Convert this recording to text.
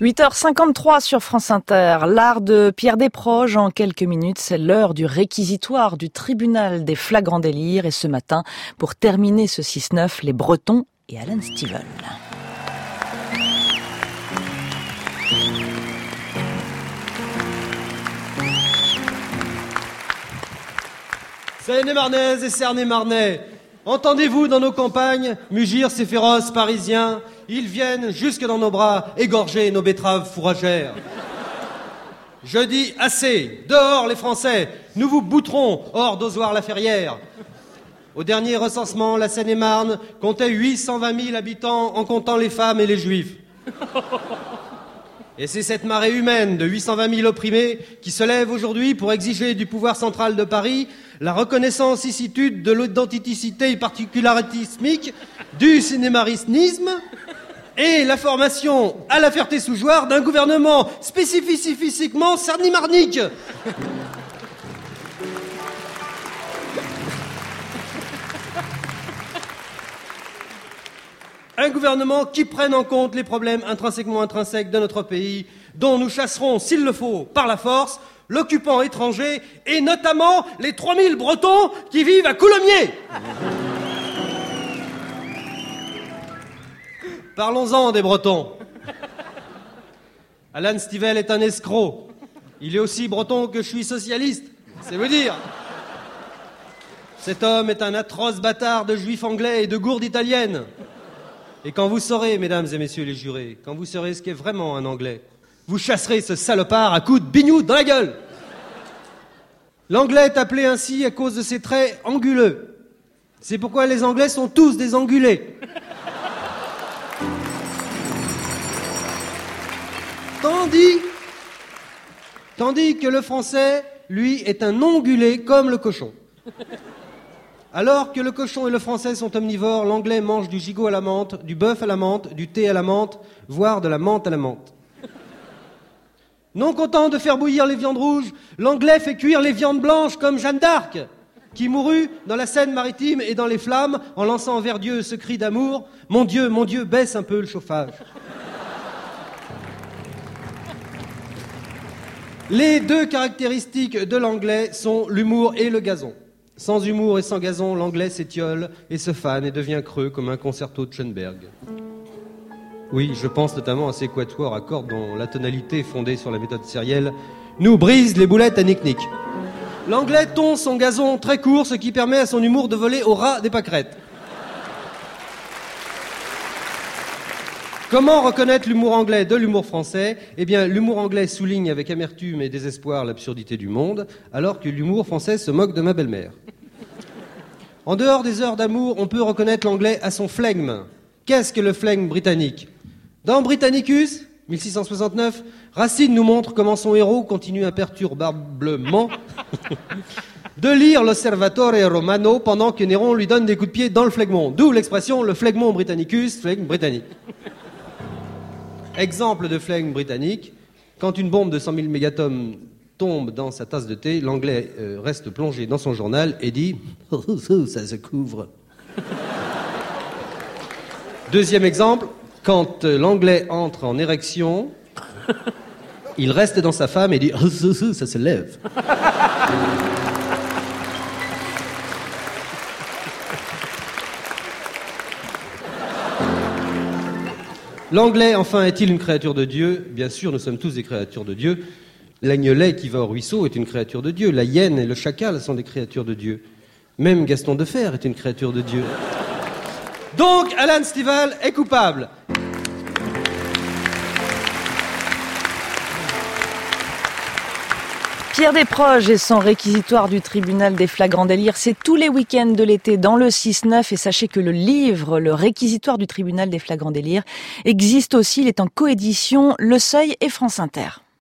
8h53 sur France Inter, l'art de Pierre Desproges en quelques minutes, c'est l'heure du réquisitoire du tribunal des flagrants délires. Et ce matin, pour terminer ce 6-9, les Bretons et Alan Steven. Seine-et-Marnaise et Cernay-Marnais, entendez-vous dans nos campagnes mugir ces féroces parisiens ils viennent jusque dans nos bras égorger nos betteraves fourragères. Je dis assez, dehors les Français, nous vous bouterons hors d'Ozoir-la-Ferrière. Au dernier recensement, la Seine-et-Marne comptait 820 000 habitants en comptant les femmes et les juifs. Et c'est cette marée humaine de 820 000 opprimés qui se lève aujourd'hui pour exiger du pouvoir central de Paris la reconnaissance icitude de l'identité particularitismique du cinémarisnisme et la formation à la Ferté-sous-Jouarre d'un gouvernement spécifiquement sarnimarnique. Un gouvernement qui prenne en compte les problèmes intrinsèquement intrinsèques de notre pays, dont nous chasserons, s'il le faut, par la force, l'occupant étranger et notamment les 3000 Bretons qui vivent à Coulommiers. Parlons-en des Bretons. Alan Stivell est un escroc. Il est aussi breton que je suis socialiste. C'est vous dire. Cet homme est un atroce bâtard de juifs anglais et de gourdes italiennes. Et quand vous saurez, mesdames et messieurs les jurés, quand vous saurez ce qu'est vraiment un anglais, vous chasserez ce salopard à coups de bignou dans la gueule. L'anglais est appelé ainsi à cause de ses traits anguleux. C'est pourquoi les anglais sont tous des angulés. Tandis, que le français, lui, est un ongulé comme le cochon. Alors que le cochon et le français sont omnivores, l'anglais mange du gigot à la menthe, du bœuf à la menthe, du thé à la menthe, voire de la menthe à la menthe. Non content de faire bouillir les viandes rouges, l'anglais fait cuire les viandes blanches comme Jeanne d'Arc, qui mourut dans la Seine maritime et dans les flammes en lançant vers Dieu ce cri d'amour Mon Dieu, mon Dieu, baisse un peu le chauffage. Les deux caractéristiques de l'anglais sont l'humour et le gazon. Sans humour et sans gazon, l'anglais s'étiole et se fane et devient creux comme un concerto de Schoenberg. Oui, je pense notamment à ces quatuors à cordes dont la tonalité fondée sur la méthode sérielle nous brise les boulettes à nick-nick. L'anglais tond son gazon très court, ce qui permet à son humour de voler au ras des pâquerettes. Comment reconnaître l'humour anglais de l'humour français? Eh bien, l'humour anglais souligne avec amertume et désespoir l'absurdité du monde, alors que l'humour français se moque de ma belle-mère. En dehors des heures d'amour, on peut reconnaître l'anglais à son flegme. Qu'est-ce que le flegme britannique? Dans Britannicus, 1669, Racine nous montre comment son héros continue imperturbablement de lire l'Osservatore Romano pendant que Néron lui donne des coups de pied dans le flegmon. D'où l'expression le flegmon britannicus, flegme britannique. Exemple de flingue britannique, quand une bombe de 100 000 mégatomes tombe dans sa tasse de thé, l'anglais euh, reste plongé dans son journal et dit ça se couvre. Deuxième exemple, quand euh, l'anglais entre en érection, il reste dans sa femme et dit ça se lève. L'anglais, enfin, est-il une créature de Dieu? Bien sûr, nous sommes tous des créatures de Dieu. L'agnelet qui va au ruisseau est une créature de Dieu. La hyène et le chacal sont des créatures de Dieu. Même Gaston de Fer est une créature de Dieu. Donc, Alan Stival est coupable. Pierre Desproges et son réquisitoire du tribunal des flagrants délires, c'est tous les week-ends de l'été dans le 6-9 et sachez que le livre, le réquisitoire du tribunal des flagrants délires, existe aussi, il est en coédition Le Seuil et France Inter.